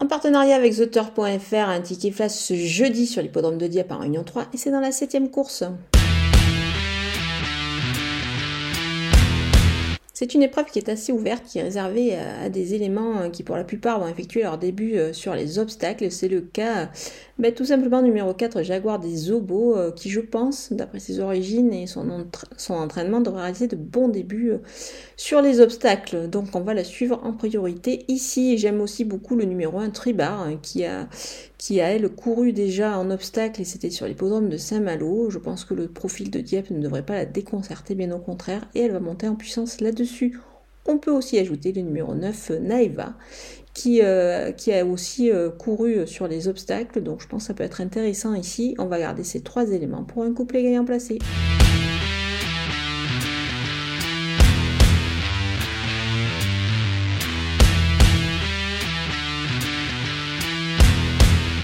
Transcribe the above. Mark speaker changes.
Speaker 1: En partenariat avec TheTour.fr, un ticket flash ce jeudi sur l'hippodrome de Dieppe en Réunion 3 et c'est dans la septième course. C'est une épreuve qui est assez ouverte, qui est réservée à des éléments euh, qui pour la plupart vont effectuer leur début euh, sur les obstacles. C'est le cas ben, tout simplement numéro 4, Jaguar des Obos, euh, qui je pense, d'après ses origines et son, son, entraînement, devrait réaliser de bons débuts sur les obstacles. Donc on va la suivre en priorité ici. J'aime aussi beaucoup le numéro 1, Tribar, hein, qui a, qui a elle couru déjà en obstacle et c'était sur l'hippodrome de Saint-Malo. Je pense que le profil de Dieppe ne devrait pas la déconcerter, bien au contraire, et elle va monter en puissance là-dessus. On peut aussi ajouter le numéro 9, Naeva, qui, euh, qui a aussi euh, couru sur les obstacles, donc je pense que ça peut être intéressant ici. On va garder ces trois éléments pour un couplet gagnant placé.